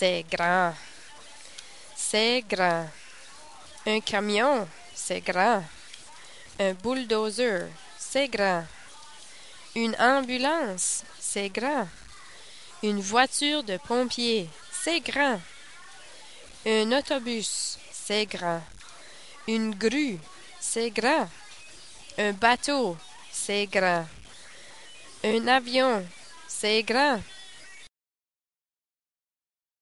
c'est grand. C'est grand. Un camion, c'est grand. Un bulldozer, c'est grand. Une ambulance, c'est grand. Une voiture de pompier, c'est grand. Un autobus, c'est grand. Une grue, c'est grand. Un bateau, c'est grand. Un avion, c'est grand.